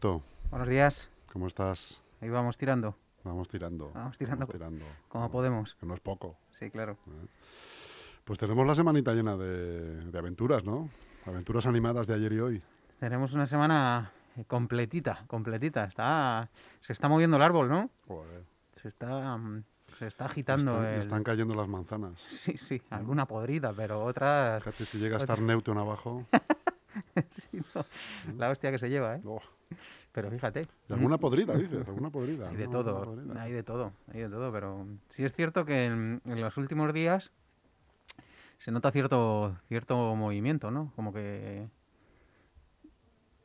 Alberto, Buenos días. ¿cómo estás? Ahí vamos tirando. Vamos tirando. Vamos tirando co- tirando. como No, podemos. Que no es poco. Sí, claro. Pues tenemos la semanita llena de, de aventuras, ¿no? Aventuras animadas de ayer y hoy. Tenemos una semana eh, completita, completita. Está, se está moviendo el árbol, ¿no? Joder. Se está, mm, se está agitando. Están, el- están cayendo las manzanas. Sí, sí, alguna podrida, pero otras. Fíjate si llega a estar Newton abajo. no. La hostia que se lleva, ¿eh? Oh, Pero fíjate. y alguna podrida, dices, alguna podrida. Hay de ¿no? todo, podrida. hay de todo, hay de todo, pero sí es cierto que en, en los últimos días se nota cierto cierto movimiento, ¿no? Como que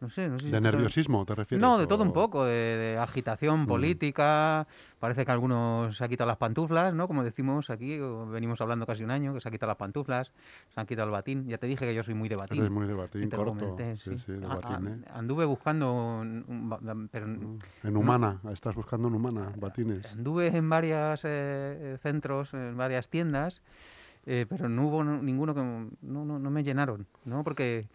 no sé, no sé si ¿De sabes- nerviosismo te refieres? No, de todo un poco, de, de agitación Mm. política. Parece que algunos se han quitado las pantuflas, ¿no? Como decimos aquí, venimos hablando casi un año, que se han quitado las pantuflas, se han quitado el batín. Ya te dije que yo soy muy de batín. Eres muy de batín, y te lo corto. comenté, sí, sí, de batín, ¿eh? Anduve buscando, un- pero En humana, estás buscando en humana, batines. Anduve en varios centros, en varias tiendas, eh, pero no hubo no- ninguno que no, no, no me llenaron, ¿no? Porque eh,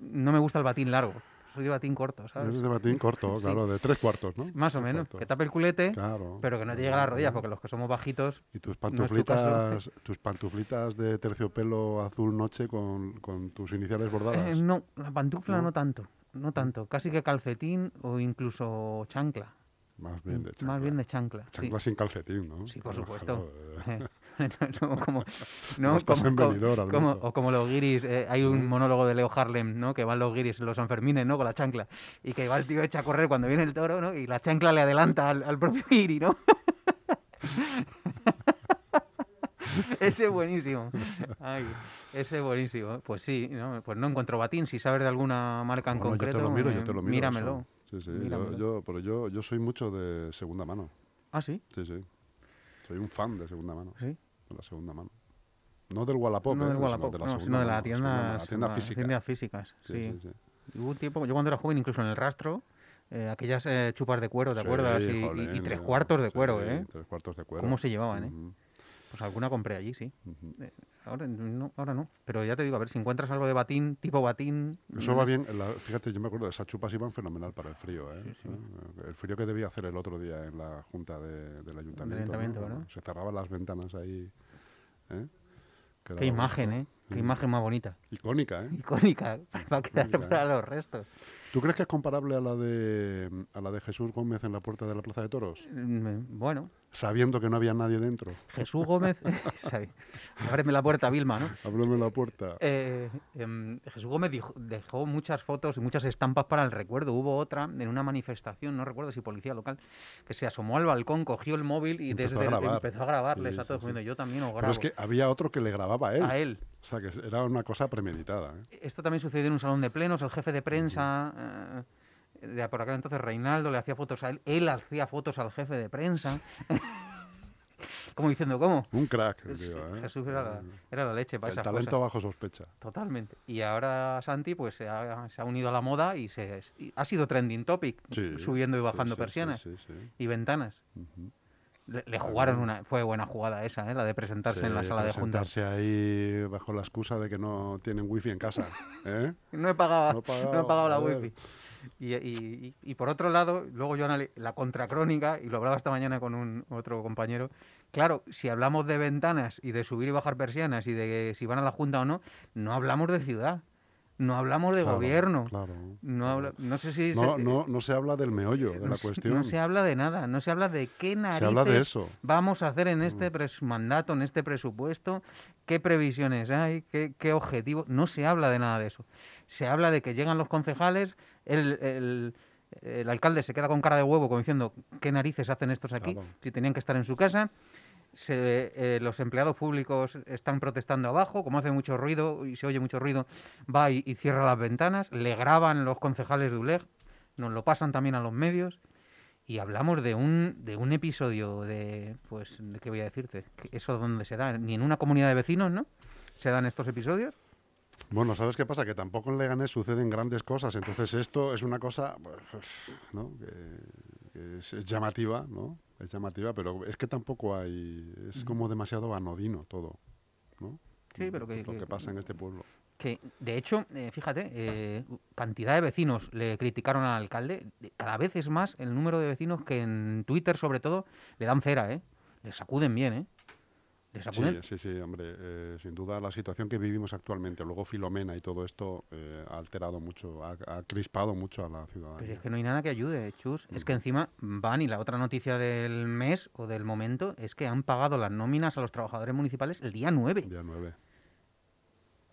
no me gusta el batín largo, soy de batín corto, ¿sabes? Eres de batín corto, Sí. claro, de tres cuartos, ¿no? Más o Tres menos, cuartos. que tape el culete, Claro. pero que no te llegue a las rodillas, porque los que somos bajitos, Y tus No tu pantuflitas, tus pantuflitas de terciopelo azul noche con, con tus iniciales bordadas. eh, no, la pantufla ¿No? no, tanto, no tanto, casi que calcetín o incluso chancla, Más bien de chancla. más bien de chancla. sí. Chancla sin calcetín, ¿no? Sí, por Claro, supuesto. claro, eh. no, como, No como, o como los guiris, eh, hay un monólogo de Leo Harlem, ¿no? Que van los guiris, los Sanfermines, ¿no? Con la chancla. Y que va el tío echa a correr cuando viene el toro, ¿no? Y la chancla le adelanta al, al propio guiri, ¿no? ese es buenísimo. Ay, ese es buenísimo. Pues sí, ¿no? Pues no encuentro batín. Si sabes de alguna marca en Bueno, concreto, yo te lo miro, yo te lo miro. míramelo. Sí, yo, yo- pero yo, yo soy mucho de segunda mano. Ah, sí, Sí, sí. Soy un fan de segunda mano. sí. De la segunda mano. No del Wallapop, no eh, del sino Wallapop, de la no, sino de la tienda, tienda física. tiendas físicas. Sí, sí. Hubo un tiempo, yo cuando era joven, incluso en el rastro, eh, aquellas eh, chupas de cuero, ¿te acuerdas? Y- y, y tres cuartos de cuero, ¿eh? Tres cuartos de cuero. ¿Cómo se llevaban, eh? Pues alguna compré allí, sí. Eh, ahora, no, ahora no. Pero ya te digo, a ver, si encuentras algo de batín, tipo batín... Eso va bien. la- fíjate, yo me acuerdo, esas chupas iban fenomenal para el frío. ¿eh? ¿Eh? El frío que debía hacer el otro día en la junta de- del ayuntamiento. ayuntamiento, ¿no? ¿verdad? Se cerraban las ventanas ahí. ¿eh? Qué imagen. ¿eh? Qué imagen más bonita. Icónica, ¿eh? Icónica, para quedar Icónica, para ¿eh? los restos. ¿Tú crees que es comparable a la de a la de Jesús Gómez en la puerta de la Plaza de Toros? Mm, Bueno, Sabiendo que no había nadie dentro. Jesús Gómez... Ábreme la puerta, Vilma, ¿no? Ábreme la puerta. Eh, em, Jesús Gómez dijo- dejó muchas fotos y muchas estampas para el recuerdo. Hubo otra en una manifestación, no recuerdo si policía local, que se asomó al balcón, cogió el móvil y Empezó a desde grabar. empezó a grabarles Sí, a todos, sí. yo también os Pero grabo. es que había otro que le grababa a él. A él. O sea, que era una cosa premeditada. ¿eh? Esto también sucedió en un salón de plenos, el jefe de prensa, eh, de por aquel entonces Reinaldo, le hacía fotos a él, él hacía fotos al jefe de prensa. Como diciendo, ¿cómo? Un crack, Sí, tío, ¿eh? Jesús era la, era la leche para El esas talento cosas. bajo sospecha. Totalmente. Y ahora Santi pues se ha, se ha unido a la moda y se y ha sido trending topic, Sí, subiendo y bajando sí, persianas y ventanas. Ujú. Le, le jugaron una, fue buena jugada esa, ¿eh? la de presentarse en la sala de juntas. presentarse ahí bajo la excusa de que no tienen wifi en casa. ¿eh? No he pagado, No he no he pagado, la wifi. Y, y- y- por otro lado, luego yo la contracrónica, y lo hablaba esta mañana con un otro compañero, claro, si hablamos de ventanas y de subir y bajar persianas y de si van a la Junta o no, no hablamos de ciudad, no hablamos de Claro, gobierno. Claro. No, habla- no sé si... No, se- no, no se habla del meollo de no la cuestión. No se habla de nada, no se habla de qué narices Se habla de eso. Mm. vamos a hacer en este pres- mandato, en este presupuesto, qué previsiones hay, qué, qué objetivos. No se habla de nada de eso. Se habla de que llegan los concejales, el, el- el alcalde se queda con cara de huevo como diciendo qué narices hacen estos aquí, Claro. si tenían que estar en su casa. Se- eh, los empleados públicos están protestando abajo, como hace mucho ruido y se oye mucho ruido, va y, cierra las ventanas, le graban los concejales de ULEG, nos lo pasan también a los medios y hablamos de un, de un episodio de, pues, ¿de ¿qué voy a decirte? ¿Eso dónde se da? Ni en una comunidad de vecinos, ¿no? ¿Se dan estos episodios? Bueno, ¿sabes qué pasa? Que tampoco en Leganés suceden grandes cosas. Entonces esto es una cosa pues, ¿no? que, es llamativa, ¿no? Es llamativa, pero es que tampoco hay... Es como demasiado anodino todo, ¿no? Sí, pero que- Lo que- que pasa en este pueblo. Que, de hecho, eh, fíjate, eh, cantidad de vecinos le criticaron al alcalde. Cada vez es más el número de vecinos que en Twitter, sobre todo, le dan cera, ¿eh? Le sacuden bien, ¿eh? Sí, sí, sí, hombre, eh, sin duda la situación que vivimos actualmente, luego Filomena y todo esto eh, ha alterado mucho, ha, ha crispado mucho a la Pero ciudadanía. es que no hay nada que ayude, Chus. Es que encima van y la otra noticia del mes o del momento es que han pagado las nóminas a los trabajadores municipales el día 9. Día 9.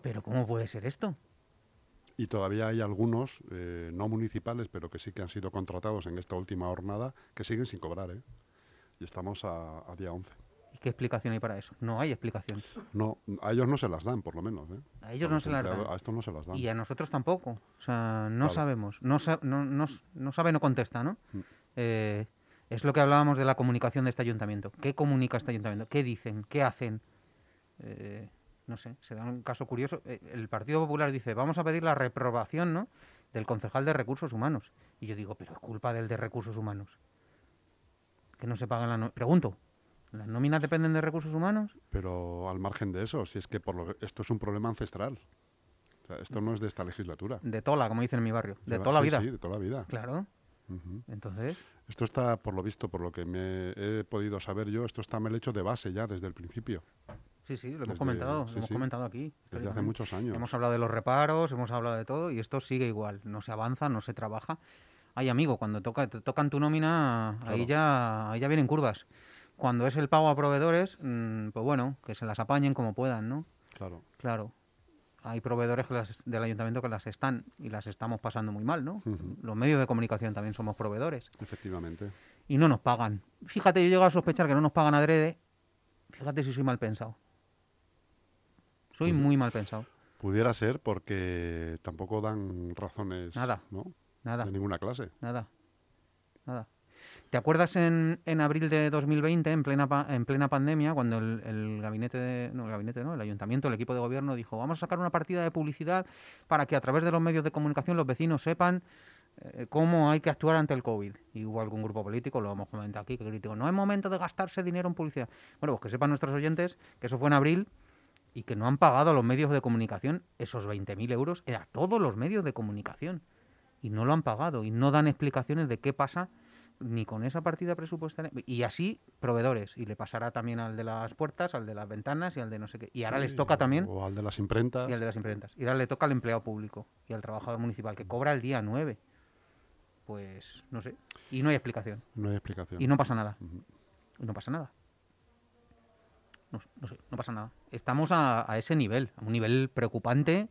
Pero ¿cómo puede ser esto? Y todavía hay algunos, eh, no municipales, pero que sí que han sido contratados en esta última jornada, que siguen sin cobrar, ¿eh? Y estamos a, a día 11. ¿Y qué explicación hay para eso? No hay explicación. No, a ellos no se las dan, por lo menos, ¿eh? A ellos A no se las dan. A estos no se las dan. Y a nosotros tampoco. O sea, no Claro. sabemos. No, sa- no, no no sabe, no contesta, ¿no? Mm. Eh, es lo que hablábamos de la comunicación de este ayuntamiento. ¿Qué comunica este ayuntamiento? ¿Qué dicen? ¿Qué hacen? Eh, no sé, se da un caso curioso. Eh, el Partido Popular dice, vamos a pedir la reprobación, ¿no? Del concejal de Recursos Humanos. Y yo digo, pero es culpa del de Recursos Humanos. Que no se pagan las nóminas. Pregunto, ¿las nóminas dependen de Recursos Humanos? Pero al margen de eso, si es que por lo- esto es un problema ancestral. O sea, esto no es de esta legislatura. De tola, como dicen en mi barrio. De toda la sí, vida. Sí, de toda la vida. Claro. Ujú. Entonces, Esto está, por lo visto, por lo que me he podido saber yo, esto está mal hecho de base ya desde el principio, Sí, sí, lo hemos Desde- comentado, sí, lo hemos sí. comentado aquí. desde hace muchos años. Hemos hablado de los reparos, hemos hablado de todo y esto sigue igual. No se avanza, no se trabaja. Ay, amigo, cuando toca, te tocan tu nómina, ahí, Claro. ya, ahí ya vienen curvas. Cuando es el pago a proveedores, mm, pues bueno, que se las apañen como puedan, ¿no? Claro. Claro. Hay proveedores que las- del ayuntamiento que las están y las estamos pasando muy mal, ¿no? Los medios de comunicación también somos proveedores Efectivamente. y no nos pagan. Fíjate, yo llego a sospechar que no nos pagan adrede. Fíjate si soy mal pensado. Soy Pues- muy mal pensado. Pudiera ser porque tampoco dan razones Nada. ¿no? Nada, de ninguna clase. nada, nada. ¿Te acuerdas en, en abril de 2020, en plena, en plena pandemia, cuando el, el gabinete, de, no, el gabinete, no, el ayuntamiento, el equipo de gobierno dijo, vamos a sacar una partida de publicidad para que a través de los medios de comunicación los vecinos sepan eh, cómo hay que actuar ante el COVID? Y hubo algún grupo político, lo hemos comentado aquí, que criticó, no es momento de gastarse dinero en publicidad. Bueno, pues que sepan nuestros oyentes que eso fue en abril y que no han pagado a los medios de comunicación esos 20.000 euros, a todos los medios de comunicación y no lo han pagado y no dan explicaciones de qué pasa ni con esa partida presupuestaria y así proveedores y le pasará también al de las puertas, al de las ventanas y al de no sé qué y ahora les toca también O al de las imprentas. y al de las imprentas y ahora le toca al empleado público y al trabajador municipal que cobra el día 9 pues no sé y no hay explicación. No hay explicación. y no pasa nada. Y no pasa nada. No, no sé no pasa nada. Estamos a, a ese nivel a un nivel preocupante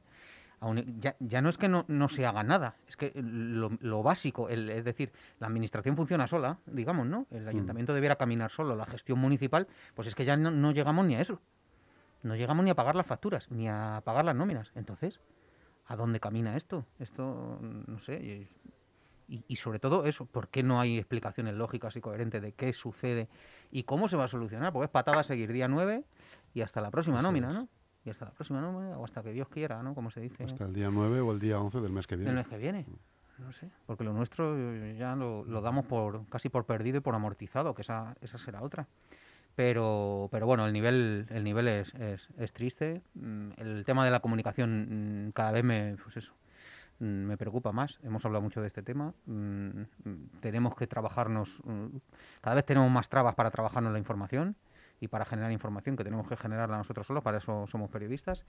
un ni- ya, ya no es que no, no se haga nada, es que lo, lo básico, el- es decir, la administración funciona sola, digamos, ¿no? El ayuntamiento debiera caminar solo, la gestión municipal, pues es que ya no, no llegamos ni a eso. No llegamos ni a pagar las facturas, ni a pagar las nóminas. Entonces, ¿a dónde camina esto? Esto, no sé. Y, y sobre todo eso, ¿por qué no hay explicaciones lógicas y coherentes de qué sucede y cómo se va a solucionar? Pues es patada a seguir día 9 y hasta la próxima nómina, es. ¿no? Y hasta la próxima nómina o hasta que Dios quiera, ¿no? Como se dice. Hasta el día 9 o el día 11 del mes que viene. mes que viene. No sé, porque lo nuestro ya lo, lo damos por casi por perdido y por amortizado, que esa, esa será otra. Pero, pero bueno, el nivel, el nivel es, es, es triste. Mm, El tema de la comunicación mm, cada vez me, pues eso, mm, me preocupa más. Hemos hablado mucho de este tema. Tenemos que trabajarnos, cada vez tenemos más trabas para trabajarnos la información y para generar información que tenemos que generarla nosotros solos, para eso somos periodistas.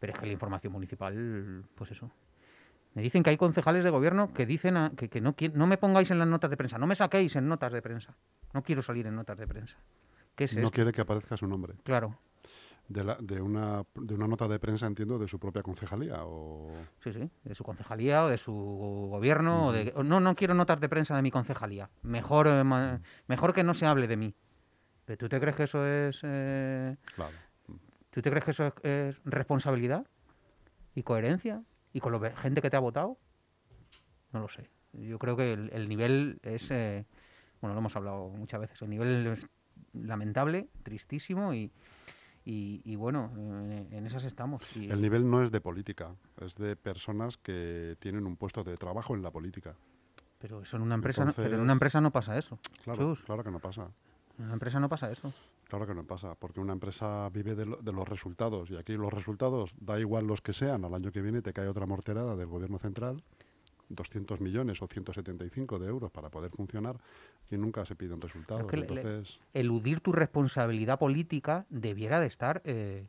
Pero es que la información municipal, pues eso, me dicen que hay concejales de gobierno que dicen a- que, que no, no me pongáis en las notas de prensa, no me saquéis en notas de prensa. No quiero salir en notas de prensa. ¿Qué es no esto? quiere que aparezca su nombre. Claro, De, la- de, una, de una nota de prensa, entiendo, de su propia concejalía. O... sí, sí, de su concejalía o de su gobierno. o de, no, no quiero notas de prensa de mi concejalía. Mejor, eh, ma- mejor que no se hable de mí. ¿Pero tú te crees que eso es, eh, Claro. tú te crees que eso es, es responsabilidad y coherencia y con la gente que te ha votado? No lo sé. Yo creo que el, el nivel es, eh, bueno, lo hemos hablado muchas veces, el nivel es lamentable, tristísimo y, y, y bueno, en, esas estamos. Y- El nivel no es de política, es de personas que tienen un puesto de trabajo en la política. pero eso en una empresa, no- pero en una empresa no pasa eso. Claro, claro que no pasa. En una empresa no pasa eso. Claro que no pasa, porque una empresa vive de, lo- de los resultados y aquí los resultados, da igual los que sean, al año que viene te cae otra morterada del gobierno central, 200 millones o 175 de euros para poder funcionar y nunca se piden resultados. que le- le- Entonces, Eludir tu responsabilidad política debiera de estar eh,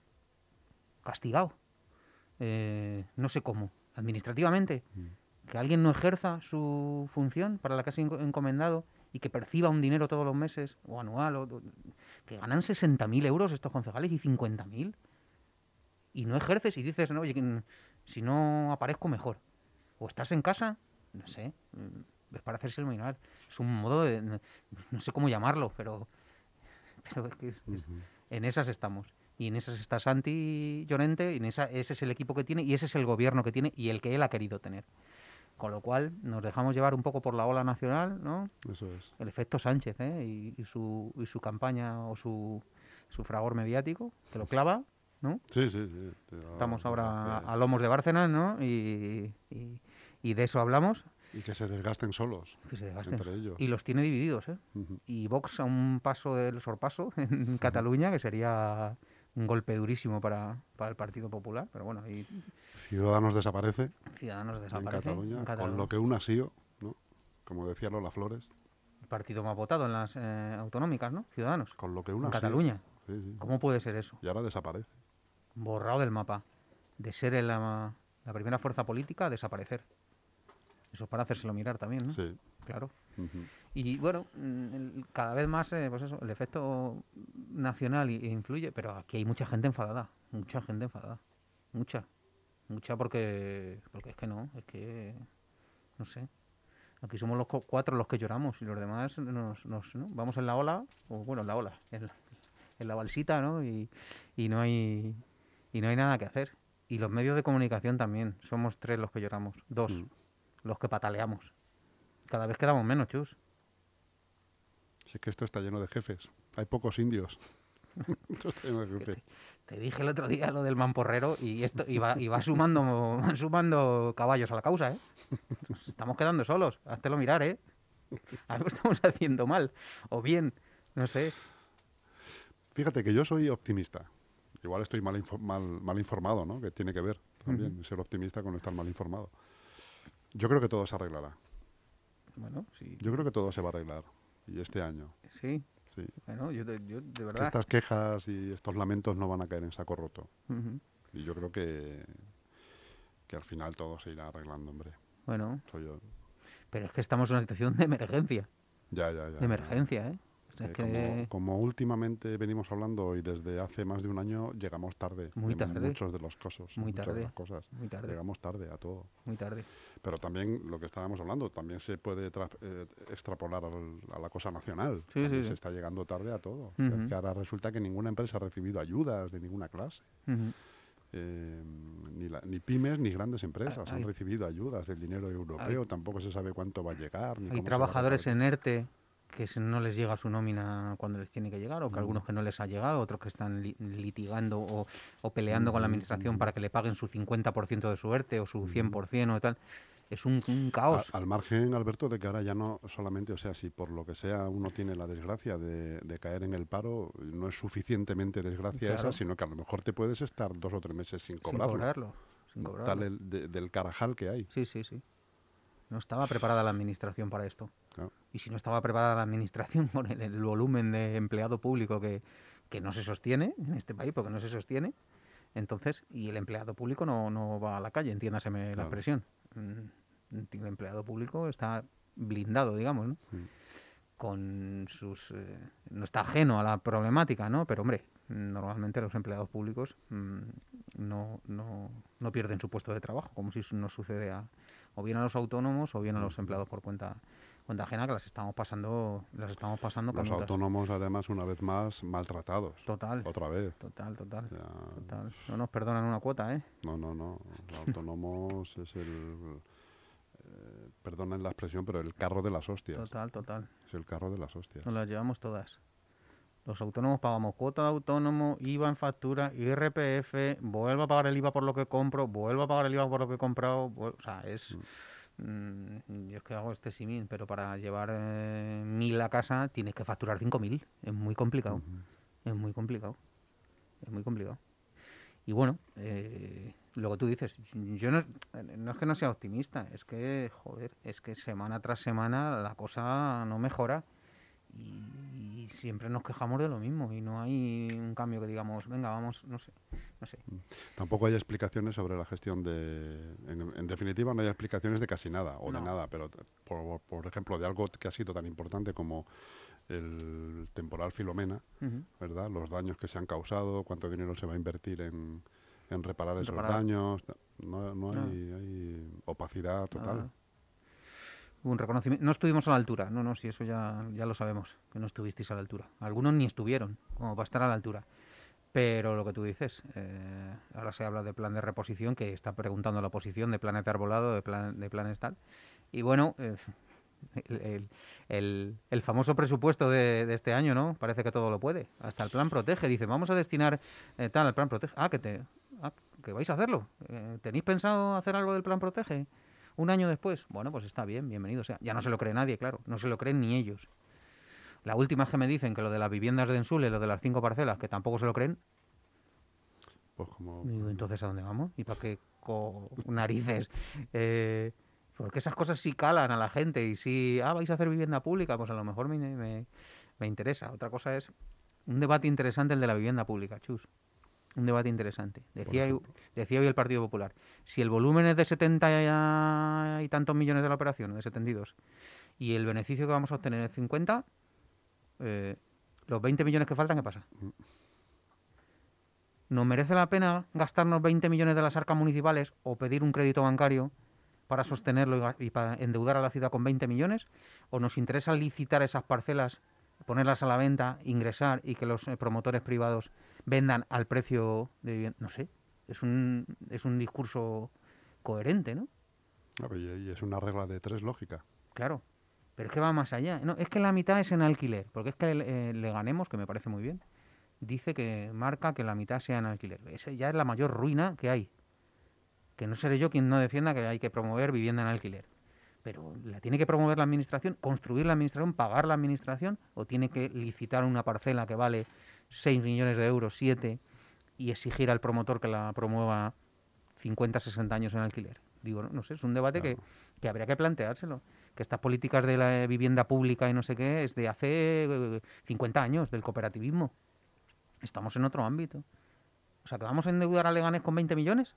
castigado. Eh, no sé cómo, administrativamente. Que alguien no ejerza su función para la que ha sido enco- encomendado y que perciba un dinero todos los meses o anual, o, que ganan 60.000 euros estos concejales y 50.000 y no ejerces y dices, no, oye, si no aparezco mejor. O estás en casa, no sé, mm, es para hacerse el mirar. Es un modo de, no, sé cómo llamarlo, pero, pero es que es- en esas estamos. Y en esas está Santi Llorente, y en esa, ese es el equipo que tiene, y ese es el gobierno que tiene, y el que él ha querido tener. Con lo cual, nos dejamos llevar un poco por la ola nacional, ¿no? eso es. El efecto Sánchez, ¿eh? Y, y su, y su campaña o su, su fragor mediático, que lo clava, ¿no? Sí, sí, sí. Estamos ahora a lomos de Bárcenas, ¿no? Y, y- y de eso hablamos, Y que se desgasten solos que se desgasten. entre ellos. Y los tiene divididos, ¿eh? Y Vox a un paso del sorpaso en Cataluña, que sería un golpe durísimo para, para el Partido Popular. Pero bueno, y Ciudadanos desaparece Ciudadanos en desaparece. Cataluña, en con lo que un asío, ¿no? Como decía Lola Flores, El partido más votado en las eh, autonómicas, ¿no? Ciudadanos. con lo que un En asío. Cataluña. Sí, sí. ¿Cómo puede ser eso? Y ahora desaparece. Borrado del mapa. De ser en la, la primera fuerza política a desaparecer. Eso es para hacérselo mirar también, ¿no? Sí. Claro. Y bueno, mm, cada vez más, eh, pues eso, el efecto nacional influye, pero aquí hay mucha gente enfadada, mucha gente enfadada, mucha, mucha porque, porque es que no, es que, no sé, aquí somos los cuatro los que lloramos y los demás nos, nos- ¿no? vamos en la ola, o bueno, en la ola, en la, en la balsita, ¿no? Y, y no hay, y no hay nada que hacer. Y los medios de comunicación también, somos tres los que lloramos, dos, Mm. Los que pataleamos. Cada vez quedamos menos, chus. Si es que esto está lleno de jefes. Hay pocos indios. esto está lleno de jefes. Te dije el otro día lo del mamporrero y esto y va, y va sumando van sumando caballos a la causa, ¿eh? Nos estamos quedando solos, háztelo mirar, ¿eh? Algo estamos haciendo mal o bien, no sé. Fíjate que yo soy optimista. Igual estoy mal, mal, mal informado, ¿no? Que tiene que ver también ser optimista con estar mal informado. Yo creo que todo se arreglará. Bueno, sí, Yo creo que todo se va a arreglar. Y este año, sí. sí. Bueno, yo, de- yo de Que verdad. estas quejas y estos lamentos no van a caer en saco roto. Y yo creo que, que al final todo se irá arreglando, hombre. Bueno, Soy yo. pero es que estamos en una situación de emergencia, Ya, ya, ya. de emergencia, ¿eh? Eh, que- como, como últimamente venimos hablando y desde hace más de un año llegamos tarde. Muy en tarde. Muchos de los casos. Muy muchas tarde. de las cosas. Muy tarde. Llegamos tarde a todo. muy tarde. Pero también lo que estábamos hablando, también se puede tra- eh, extrapolar al- a la cosa nacional. Sí, Se sí. está llegando tarde a todo. Es Ujú. que ahora resulta que ninguna empresa ha recibido ayudas de ninguna clase. Eh, ni, la- ni pymes ni grandes empresas hay- han recibido ayudas del dinero europeo. Tampoco se sabe cuánto va a llegar. Ni Hay cómo trabajadores en ERTE que no les llega su nómina cuando les tiene que llegar, o que algunos que no les ha llegado, otros que están li- litigando o, o peleando con la administración para que le paguen su 50% de su ERTE o su 100% o tal. Es un, un caos. A- al margen, Alberto, de que ahora ya no solamente, o sea, si por lo que sea uno tiene la desgracia de, de caer en el paro, no es suficientemente desgracia Claro. esa, sino que a lo mejor te puedes estar dos o tres meses sin sin cobrarlo. cobrarlo. sin cobrarlo. Tal el- de- del carajal que hay. Sí, sí, sí. No estaba preparada la administración para esto. Y si no estaba preparada la administración con el, el volumen de empleado público que, que no se sostiene en este país, porque no se sostiene, entonces, y el empleado público no, no va a la calle, entiéndaseme la expresión. Mm, El empleado público está blindado, digamos, ¿no? Sí. Con sus... eh, no está ajeno a la problemática, ¿no? Pero, hombre, normalmente los empleados públicos mm, no, no, no pierden su puesto de trabajo, como si nos sucede a, o bien a los autónomos o bien a los empleados por cuenta cuenta ajena que las estamos pasando las estamos pasando Los canutas. autónomos, además, una vez más, maltratados. total Otra vez. total total total no nos perdonan una cuota eh no, no, no. Los autónomos es el. eh, perdonen la expresión, pero el carro de las hostias. total total Es el carro de las hostias. nos las llevamos todas los autónomos pagamos cuota de autónomo, IVA en factura, IRPF, vuelvo a pagar el IVA por lo que compro, vuelvo a pagar el IVA por lo que he comprado, vuel- o sea, es... mm, yo es que hago este simil, pero para llevar eh, mil a casa tienes que facturar 5.000, es muy complicado. Es muy complicado. Es muy complicado. Y bueno, eh, lo que tú dices, yo no, no es que no sea optimista, es que, joder, es que semana tras semana la cosa no mejora y, siempre nos quejamos de lo mismo y no hay un cambio que digamos, venga, vamos, no sé, no sé. Mm. Tampoco hay explicaciones sobre la gestión de, en, definitiva no hay explicaciones de casi nada o de nada, pero por, por, ejemplo de algo que ha sido tan importante como el temporal Filomena, ¿verdad? Los daños que se han causado, cuánto dinero se va a invertir en, en reparar esos daños. No, no hay, opacidad total. Un reconocimiento. No estuvimos a la altura, no, no, si eso ya, ya lo sabemos, que no estuvisteis a la altura. Algunos ni estuvieron, como para estar a la altura. Pero lo que tú dices, eh, ahora se habla de plan de reposición, que está preguntando la oposición de planeta arbolado, de, plan, de planes tal. Y bueno, eh, el, el, famoso presupuesto de, de, este año, ¿no? Parece que todo lo puede. Hasta el plan protege. Dice, vamos a destinar eh, tal al plan protege. Ah, que te, ah, que vais a hacerlo. Eh, ¿Tenéis pensado hacer algo del plan protege? Un año después. Bueno, pues está bien, bienvenido sea. Ya no se lo cree nadie, claro. No se lo creen ni ellos. La última que me dicen que lo de las viviendas de Ensule, lo de las cinco parcelas, que tampoco se lo creen. Pues como... entonces, ¿a dónde vamos? ¿Y para qué narices? Eh, porque esas cosas sí calan a la gente y si, ah, vais a hacer vivienda pública, pues a lo mejor me, me, interesa. Otra cosa es un debate interesante el de la vivienda pública, chus. Un debate interesante. Decía, decía hoy el Partido Popular, si el volumen es de 70 y tantos millones de la operación, de 72, y el beneficio que vamos a obtener es 50, eh, los 20 millones que faltan, ¿qué pasa? Mm. ¿Nos merece la pena gastarnos 20 millones de las arcas municipales o pedir un crédito bancario para sostenerlo y, para endeudar a la ciudad con 20 millones? ¿O nos interesa licitar esas parcelas, ponerlas a la venta, ingresar y que los eh, promotores privados vendan al precio de vivienda? No sé, es un, es un discurso coherente, ¿no? Y es una regla de tres lógica. Claro, pero es que va más allá. No, es que la mitad es en alquiler, porque es que eh, le ganemos, que me parece muy bien, dice que marca que la mitad sea en alquiler. Esa ya es la mayor ruina que hay que no seré yo quien no defienda que hay que promover vivienda en alquiler. Pero ¿la tiene que promover la administración, construir la administración, pagar la administración? ¿O tiene que licitar una parcela que vale 6 millones de euros, 7, y exigir al promotor que la promueva 50, 60 años en alquiler? Digo, no, sé, es un debate que, que habría que planteárselo. Que estas políticas de la vivienda pública y no sé qué es de hace 50 eh, años, del cooperativismo. Estamos en otro ámbito. O sea, que vamos a endeudar a Leganés con 20 millones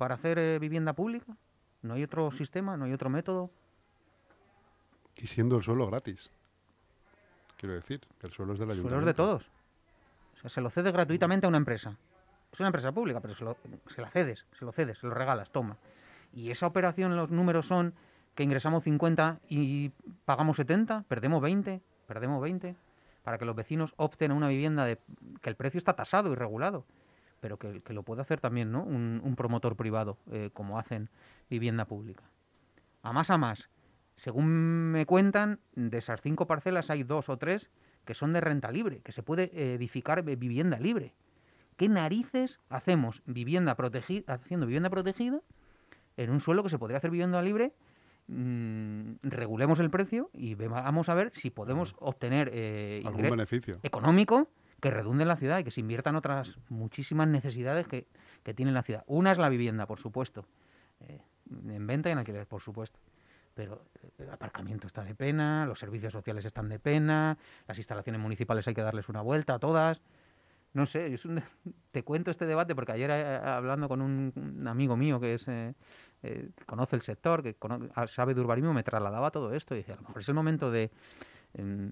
para hacer eh, vivienda pública? ¿No hay otro sistema? ¿No hay otro método? Y siendo el suelo gratis. Quiero decir, que el suelo es de la ayuntamiento. El suelo es de todos. Sea, se lo cedes gratuitamente a una empresa. Es una empresa pública, pero se, lo, se la cedes, se lo cedes, se lo regalas, toma. Y esa operación, los números son que ingresamos 50 y pagamos 70, perdemos 20, perdemos 20, para que los vecinos opten a una vivienda de, que el precio está tasado y regulado pero que, lo puede hacer también ¿no? un, promotor privado, eh, como hacen vivienda pública. A más a más, según me cuentan, de esas cinco parcelas hay dos o tres que son de renta libre, que se puede edificar vivienda libre. ¿Qué narices hacemos vivienda protegida, haciendo vivienda protegida en un suelo que se podría hacer vivienda libre? Mm, regulemos el precio y vamos a ver si podemos obtener eh, algún beneficio económico que redunde en la ciudad y que se inviertan otras muchísimas necesidades que, tiene la ciudad. Una es la vivienda, por supuesto, eh, en venta y en alquiler, por supuesto. Pero el aparcamiento está de pena, los servicios sociales están de pena, las instalaciones municipales hay que darles una vuelta a todas. No sé, te cuento este debate porque ayer eh, hablando con un, amigo mío que es eh, conoce el sector, que sabe de urbanismo, me trasladaba todo esto y decía, a lo mejor es el momento de em,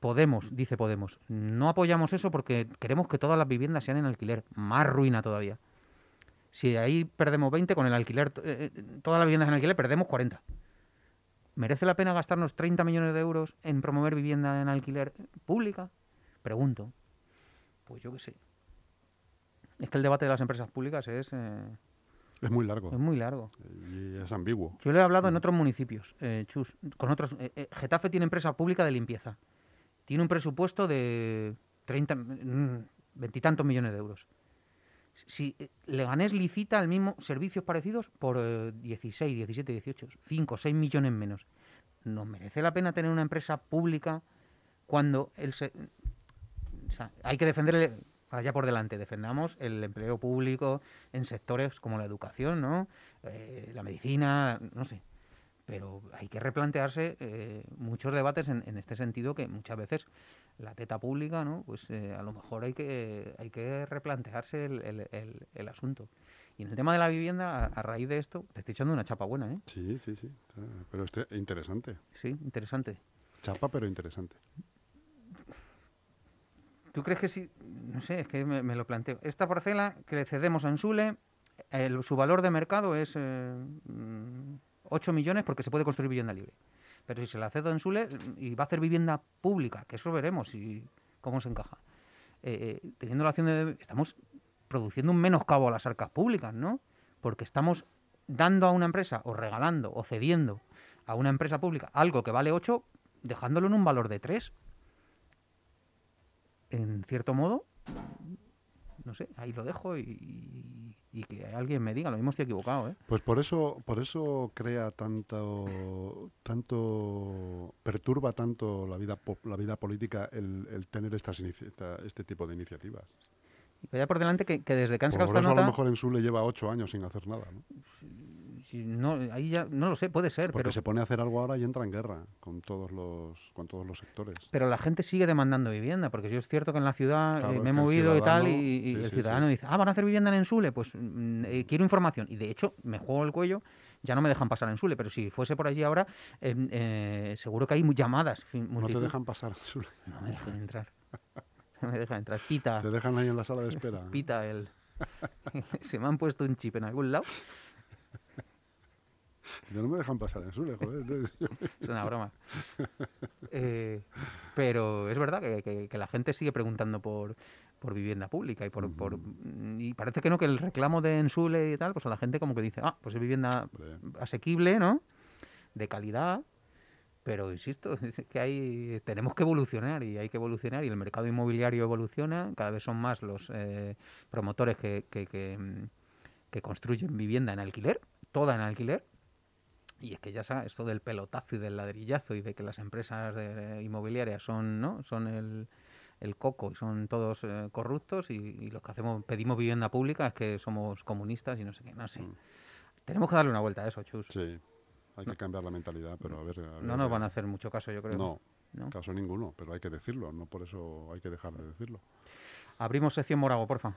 Podemos, dice Podemos, no apoyamos eso porque queremos que todas las viviendas sean en alquiler. Más ruina todavía. Si ahí perdemos 20 con el alquiler, eh, eh, todas las viviendas en alquiler, perdemos 40. ¿Merece la pena gastarnos 30 millones de euros en promover vivienda en alquiler pública? Pregunto. Pues yo qué sé. Es que el debate de las empresas públicas es... Eh, es muy largo. Es muy largo. Y es ambiguo. Yo lo he hablado en otros municipios, Chus, con otros. Getafe tiene empresa pública de limpieza tiene un presupuesto de 30, mm, veintitantos millones de euros. Si eh, Leganés licita el mismo servicios parecidos por 16, 17, 18, 5, 6 millones menos. ¿Nos merece la pena tener una empresa pública cuando el o sea, hay que defender, el- allá por delante, defendamos el empleo público en sectores como la educación, ¿no? Eh, la medicina, no sé. Pero hay que replantearse eh, muchos debates en este sentido que muchas veces la teta pública, ¿no? Pues eh, a lo mejor hay que, hay que replantearse el, el- el- el asunto. Y en el tema de la vivienda, a, a raíz de esto, te estoy echando una chapa buena, ¿eh? Sí, sí, sí. Ah, Pero este, interesante. Sí, interesante. Chapa, pero interesante. ¿Tú crees que sí? No sé, es que me, me lo planteo. Esta parcela que le cedemos a Ensule, el- su valor de mercado es eh, mm, 8 millones porque se puede construir vivienda libre. Pero si se la cedo a Ensule mm, y va a hacer vivienda pública, que eso veremos y cómo se encaja. eh, eh, teniendo la opción de... Estamos produciendo un menoscabo a las arcas públicas, ¿no? Porque estamos dando a una empresa o regalando o cediendo a una empresa pública algo que vale 8, dejándolo en un valor de 3 en cierto modo, no sé, ahí lo dejo y, y- que alguien me diga, lo mismo estoy equivocado, ¿eh? Pues por eso, por eso crea tanto, tanto, perturba tanto la vida, la vida política el, el tener estas esta- este tipo de iniciativas. Y vaya por delante que, que desde que han Por sacado eso esta a lo nota, mejor en Sule lleva ocho años sin hacer nada, ¿no? Si no, ahí ya, no lo sé, puede ser, Porque pero, se pone a hacer algo ahora y entra en guerra con todos los, con todos los sectores. pero la gente sigue demandando vivienda, porque yo es cierto que en la ciudad Claro, eh, me he movido y tal, y, ciudadano- y sí, el ciudadano sí. dice, ah, van a hacer vivienda en Ensule, pues mm, eh, quiero información. Y de hecho, me juego el cuello, ya no me dejan pasar a Ensule, pero si fuese por allí ahora, em, eh, seguro que hay llamadas. No te dejan pasar en Sule. No me dejan entrar. No me dejan entrar. Pita. Te dejan ahí en la sala de espera. pita el... Se me han puesto un chip en algún lado. Ya no me dejan pasar en Sule, joder. Es una broma. Eh, pero es verdad que, que- que la gente sigue preguntando por, por vivienda pública y por, por- y parece que no, que el reclamo de Ensule y tal, pues a la gente como que dice, ah, pues es vivienda Hombre, asequible, ¿no? De calidad. Pero insisto, es que hay, tenemos que evolucionar y hay que evolucionar y el mercado inmobiliario evoluciona, cada vez son más los eh, promotores que, que, que, mm, que construyen vivienda en alquiler, toda en alquiler. Y es que ya sabes, esto del pelotazo y del ladrillazo y de que las empresas de- inmobiliarias son, ¿no? son el, el coco y son todos eh, corruptos y, y los que hacemos pedimos vivienda pública es que somos comunistas y no sé qué, no sé. Mm. Tenemos que darle una vuelta a eso, Chus. sí, hay que cambiar la mentalidad, pero a ver. a No nos van a hacer mucho caso, yo creo. No, ¿no? caso ninguno, pero hay que decirlo, no por eso hay que dejar de decirlo. Abrimos sección Morago, porfa.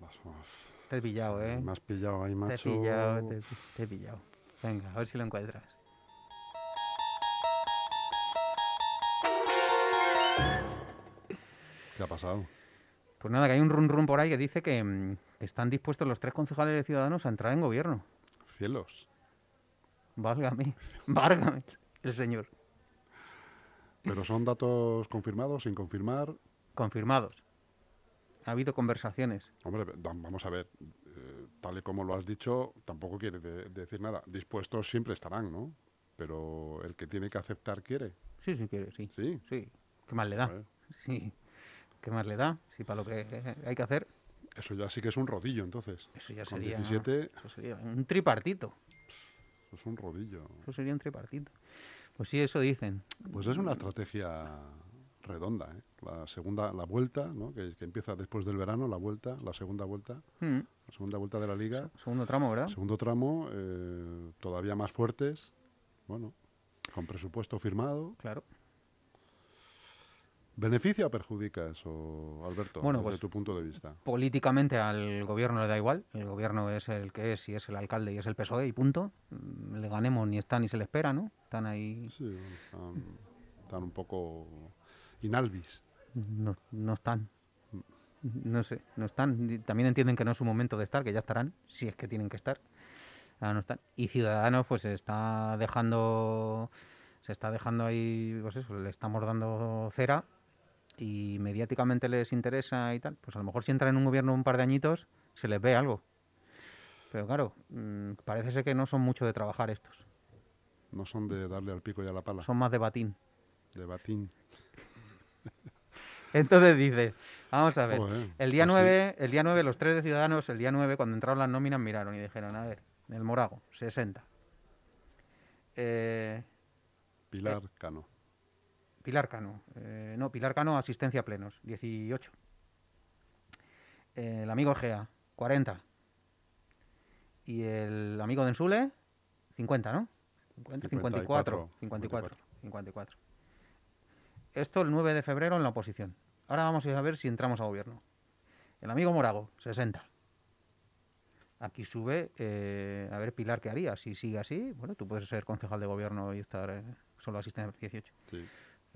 Vas, vas. Te he pillado, ¿eh? Me has pillado ahí, Te he macho. pillado, te, te he pillado. Venga, a ver si lo encuentras. ¿Qué ha pasado? Pues nada, que hay un run run por ahí que dice que, mm, que están dispuestos los tres concejales de Ciudadanos a entrar en gobierno. Cielos. Válgame, válgame, el señor. Pero son datos confirmados, sin confirmar. Confirmados. Ha habido conversaciones. Hombre, da- vamos a ver, tal y como lo has dicho, tampoco quiere de- decir nada. Dispuestos siempre estarán, ¿no? Pero el que tiene que aceptar quiere. Sí, sí quiere, sí. Sí. Sí. ¿Qué más le da? Sí. ¿Qué más le da? Sí, para lo que hay que hacer, Eso ya sí que es un rodillo, entonces. eso ya Con sería, 17, eso sería un tripartito. eso es un rodillo. Eso sería un tripartito. Pues sí, eso dicen. Pues es una estrategia redonda, ¿eh? La segunda, la vuelta, ¿no? Que, que empieza después del verano, la vuelta, la segunda vuelta, Mm, la segunda vuelta de la liga. Segundo tramo, ¿verdad? Segundo tramo, eh, todavía más fuertes, bueno, con presupuesto firmado. Claro. ¿Beneficia o perjudica eso, Alberto, Bueno, desde pues- tu punto de vista? Políticamente al gobierno le da igual. El gobierno es el que es y es el alcalde y es el PSOE y punto. Le ganemos ni está ni se le espera, ¿no? Están ahí, Sí, están un poco inalvis. no, no están. No sé, no están. También entienden que no es su momento de estar, que ya estarán, si es que tienen que estar. Ahora no están. Y Ciudadanos, pues se está dejando, se está dejando ahí, pues eso, le estamos dando cera y mediáticamente les interesa y tal. Pues a lo mejor si entran en un gobierno un par de añitos, se les ve algo. Pero claro, mm, parece ser que no son mucho de trabajar estos. No son de darle al pico y a la pala, Son más de batín. de batín. Entonces dice, vamos a ver, Joder, el día pues sí. 9, el día 9 los tres de Ciudadanos, el día 9 cuando entraron las nóminas miraron y dijeron, a ver, el Morago, 60. Eh, Pilar Cano. Pilar Cano. eh, no, Pilar Cano, asistencia a plenos, 18. El amigo Gea, 40. Y el amigo de Ensule, 50, ¿no? 50, 54. 54. 54. Esto el 9 de febrero en la oposición. Ahora vamos a ver si entramos a gobierno. El amigo Morago, 60. Aquí sube, eh, a ver Pilar qué haría. Si sigue así, bueno, tú puedes ser concejal de gobierno y estar eh, solo asistente 18. Sí.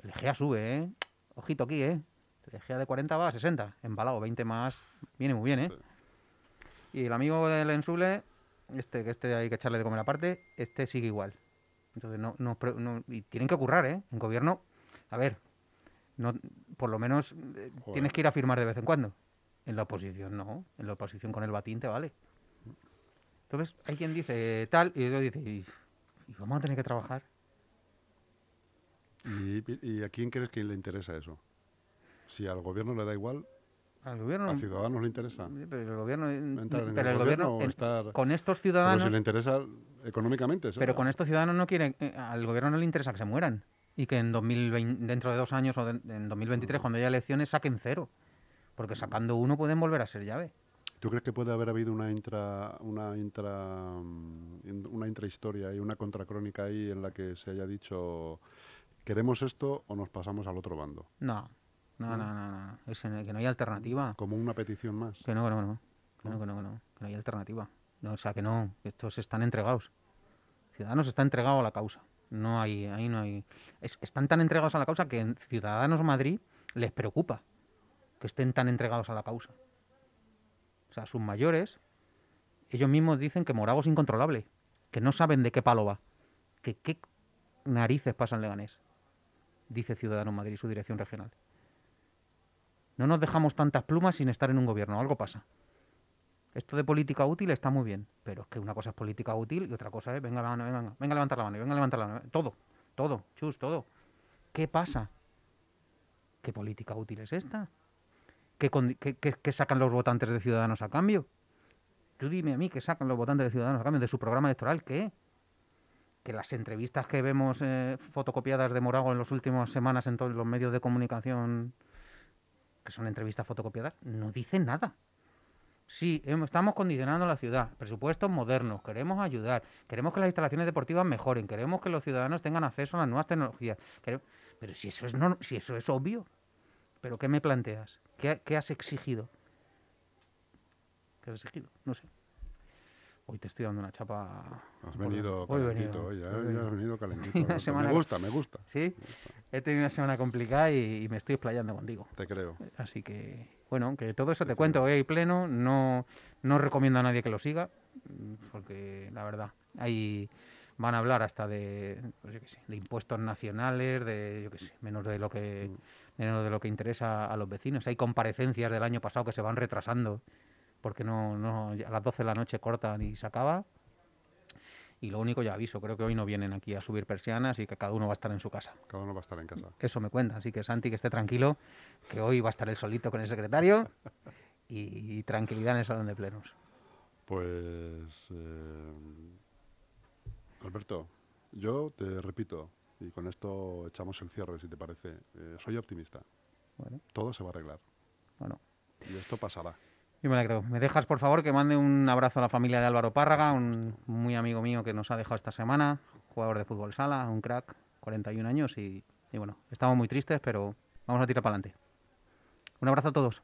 El Egea sube, ¿eh? Ojito aquí, ¿eh? El Egea de 40 va a 60. Embalado, 20 más. Viene muy bien, ¿eh? Sí. Y el amigo del Ensule, este que este hay que echarle de comer aparte, este sigue igual. Entonces, no, no- y tienen que currar, ¿eh? En gobierno, a ver, no, por lo menos eh, tienes que ir a firmar de vez en cuando. En la oposición, no. En la oposición con el batín te vale. Entonces, hay quien dice tal y otro dice, y, y vamos a tener que trabajar. ¿Y, y a quién crees que le interesa eso? Si al gobierno le da igual, Al gobierno. a Ciudadanos le interesa. Pero el gobierno, Entrar en pero el gobierno gobierno o en- estar... con estos Pero ciudadanos, si le interesa económicamente, pero con estos ciudadanos no quieren, eh, al gobierno no le interesa que se mueran y que en 2020, dentro de dos años o de- en 2023 cuando haya elecciones saquen cero, porque sacando uno pueden volver a ser llave. ¿Tú crees que puede haber habido una intra, una intra, in- una intrahistoria y una contracrónica ahí en la que se haya dicho queremos esto o nos pasamos al otro bando? No, no, no, no, no, es que no hay alternativa. Como una petición más. Que no, que no, que no, que no, que no, que no, que no hay alternativa. No, o sea, que no, que estos están entregados. Ciudadanos está entregado a la causa. No hay, ahí no hay. es- están tan entregados a la causa que en Ciudadanos Madrid les preocupa que estén tan entregados a la causa. O sea, sus mayores, ellos mismos dicen que Morago es incontrolable, que no saben de qué palo va, que qué narices pasan Leganés, dice Ciudadanos Madrid, su dirección regional. No nos dejamos tantas plumas sin estar en un gobierno, algo pasa. Esto de política útil está muy bien, pero es que una cosa es política útil y otra cosa es, venga, la mano, venga, venga levantar la mano, venga levantar la mano, todo, todo, chus, todo. ¿Qué pasa? ¿Qué política útil es esta? ¿Qué, condi- qué- qué- qué sacan los votantes de Ciudadanos a cambio? Tú dime a mí qué sacan los votantes de Ciudadanos a cambio de su programa electoral, ¿qué? Que las entrevistas que vemos eh, fotocopiadas de Morago en las últimas semanas en todos los medios de comunicación, que son entrevistas fotocopiadas, no dicen nada. Sí, estamos condicionando la ciudad, presupuestos modernos, queremos ayudar, queremos que las instalaciones deportivas mejoren, queremos que los ciudadanos tengan acceso a las nuevas tecnologías. Pero si eso es, no, si eso es obvio, ¿pero qué me planteas? ¿Qué, ha- qué has exigido? ¿Qué has exigido? No sé. Hoy te estoy dando una chapa. Has venido hoy calentito, venido, hoy, ¿eh? venido. has venido calentito. Una Alberto. semana- Me gusta, me gusta, Sí, he tenido una semana complicada y, y me estoy explayando contigo. te creo. Así que, bueno, que todo eso te cuento hoy pleno. No, no recomiendo a nadie que lo siga, mm, porque la verdad, ahí van a hablar hasta de, pues yo qué sé, de impuestos nacionales, de, yo qué sé, menos de lo que menos de lo que interesa a los vecinos. Hay comparecencias del año pasado que se van retrasando porque no, no a las 12 de la noche cortan y se acaba. Y lo único ya aviso, creo que hoy no vienen aquí a subir persianas y que cada uno va a estar en su casa. Cada uno va a estar en casa. Eso me cuenta, así que Santi que esté tranquilo, que hoy va a estar él solito con el secretario y, tranquilidad en el salón de plenos. Pues, eh, Alberto, yo te repito, y con esto echamos el cierre, si te parece, eh, soy optimista. Bueno, Todo se va a arreglar bueno. y esto pasará. Me alegro. ¿Me dejas, por favor, que mande un abrazo a la familia de Álvaro Párraga, un muy amigo mío que nos ha dejado esta semana, jugador de fútbol sala, un crack, 41 años y, y bueno, estamos muy tristes, pero vamos a tirar para adelante. Un abrazo a todos.